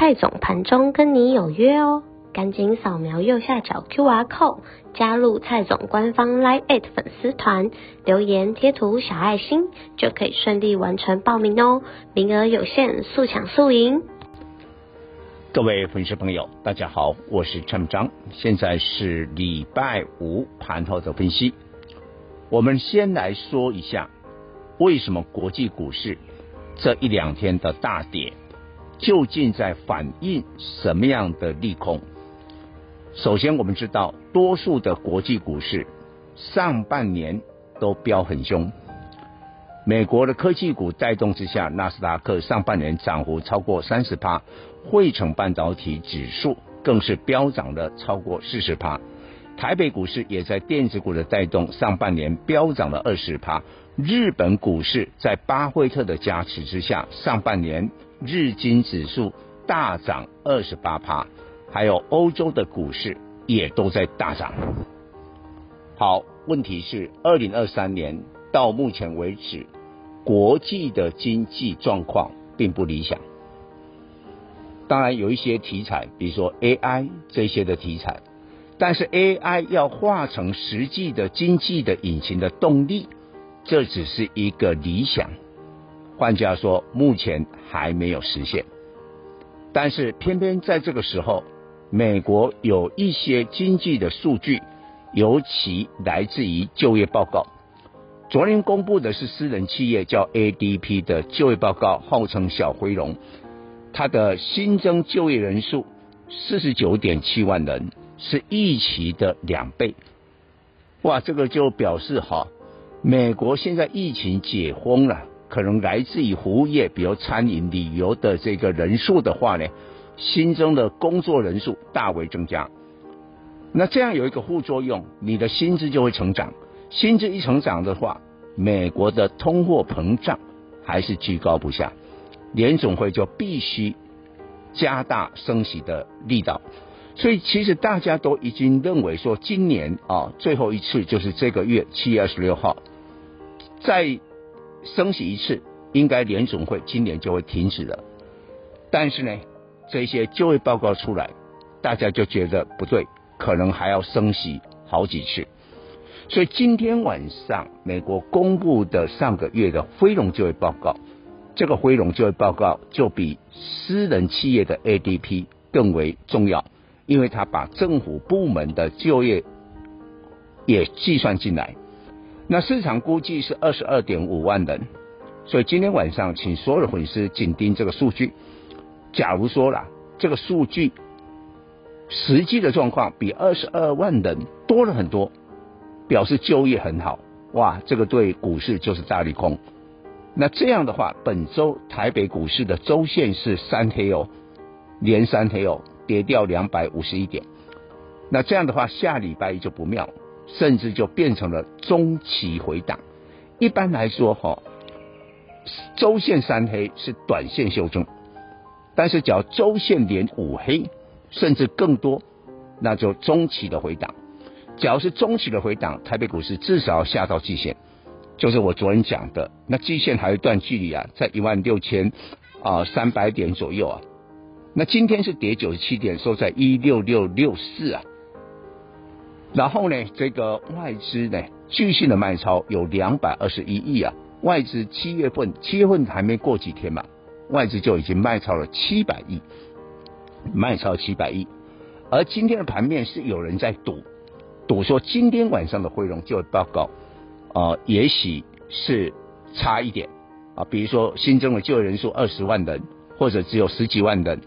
蔡总盘中跟你有约哦，赶紧扫描右下角 QR code 加入蔡总官方 Live 粉丝团，留言贴图小爱心就可以顺利完成报名哦，名额有限，速抢速赢。各位粉丝朋友，大家好，我是蔡章，现在是礼拜五盘后的分析。我们先来说一下，为什么国际股市这一两天的大跌？究竟在反映什么样的利空？首先，我们知道多数的国际股市上半年都飙很凶。美国的科技股带动之下，纳斯达克上半年涨幅超过三十趴，汇成半导体指数更是飙涨了超过四十趴。台北股市也在电子股的带动，上半年飙涨了二十趴。日本股市在巴菲特的加持之下，上半年。日经指数大涨二十八趴，还有欧洲的股市也都在大涨。好，问题是二零二三年到目前为止，国际的经济状况并不理想。当然有一些题材，比如说 AI 这些的题材，但是 AI 要化成实际的经济的引擎的动力，这只是一个理想。换句话说，目前还没有实现，但是偏偏在这个时候，美国有一些经济的数据，尤其来自于就业报告。昨天公布的是私人企业叫 ADP 的就业报告，号称小灰龙，它的新增就业人数四十九点七万人，是预期的两倍。哇，这个就表示哈，美国现在疫情解封了。可能来自于服务业，比如餐饮、旅游的这个人数的话呢，新增的工作人数大为增加。那这样有一个副作用，你的薪资就会成长。薪资一成长的话，美国的通货膨胀还是居高不下，联总会就必须加大升息的力道。所以其实大家都已经认为说，今年啊最后一次就是这个月七月二十六号，再。升息一次，应该联准会今年就会停止了。但是呢，这些就业报告出来，大家就觉得不对，可能还要升息好几次。所以今天晚上美国公布的上个月的非农就业报告，这个非农就业报告就比私人企业的 ADP 更为重要，因为他把政府部门的就业也计算进来。那市场估计是二十二点五万人，所以今天晚上请所有的粉丝紧盯这个数据。假如说啦，这个数据实际的状况比二十二万人多了很多，表示就业很好，哇，这个对股市就是大利空。那这样的话，本周台北股市的周线是三黑哦，连三黑哦，跌掉两百五十一点。那这样的话，下礼拜一就不妙。甚至就变成了中期回档。一般来说，哈，周线三黑是短线修正，但是只要周线连五黑，甚至更多，那就中期的回档。只要是中期的回档，台北股市至少要下到季线，就是我昨天讲的，那季线还有一段距离啊，在一万六千啊三百点左右啊。那今天是跌九十七点，收在一六六六四啊。然后呢，这个外资呢，继续的卖超有两百二十一亿啊。外资七月份，七月份还没过几天嘛，外资就已经卖超了七百亿，卖超七百亿。而今天的盘面是有人在赌，赌说今天晚上的汇融就业报告啊、也许是差一点啊，比如说新增的就业人数二十万人，或者只有十几万人，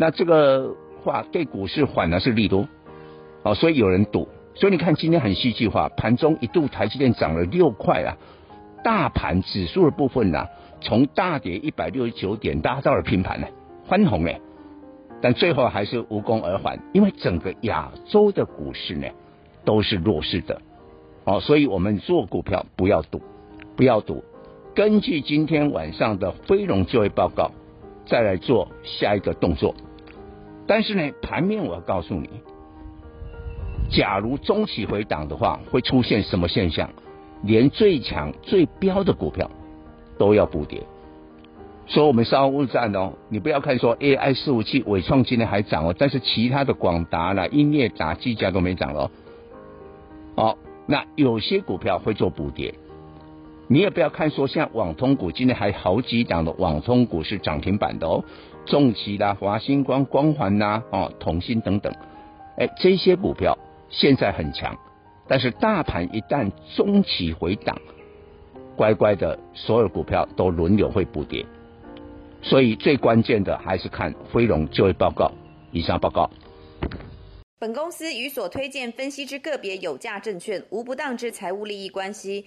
那这个话对股市反而是利多哦，所以有人赌。所以你看，今天很戏剧化，盘中一度台积电涨了六块啊，大盘指数的部分呢、啊，从大跌一百六十九点拉到了平盘呢，翻红哎，但最后还是无功而返，因为整个亚洲的股市呢都是弱势的，哦，所以我们做股票不要赌，不要赌，根据今天晚上的非农就业报告，再来做下一个动作。但是呢，盘面我要告诉你，假如中期回档的话，会出现什么现象？连最强最标的股票都要补跌。所以我们稍后勿战哦，你不要看说 AI 伺服器伟创今天还涨哦，但是其他的广达啦、英业达、技嘉都没涨哦。好，那有些股票会做补跌，你也不要看说像网通股今天还好几档的网通股是涨停板的哦，重企啦、华星光、光环呐、哦、统新等等，哎，这些股票现在很强，但是大盘一旦中期回档，乖乖的所有股票都轮流会补跌。所以最关键的还是看非农就业报告。以上报告。本公司与所推荐分析之个别有价证券无不当之财务利益关系。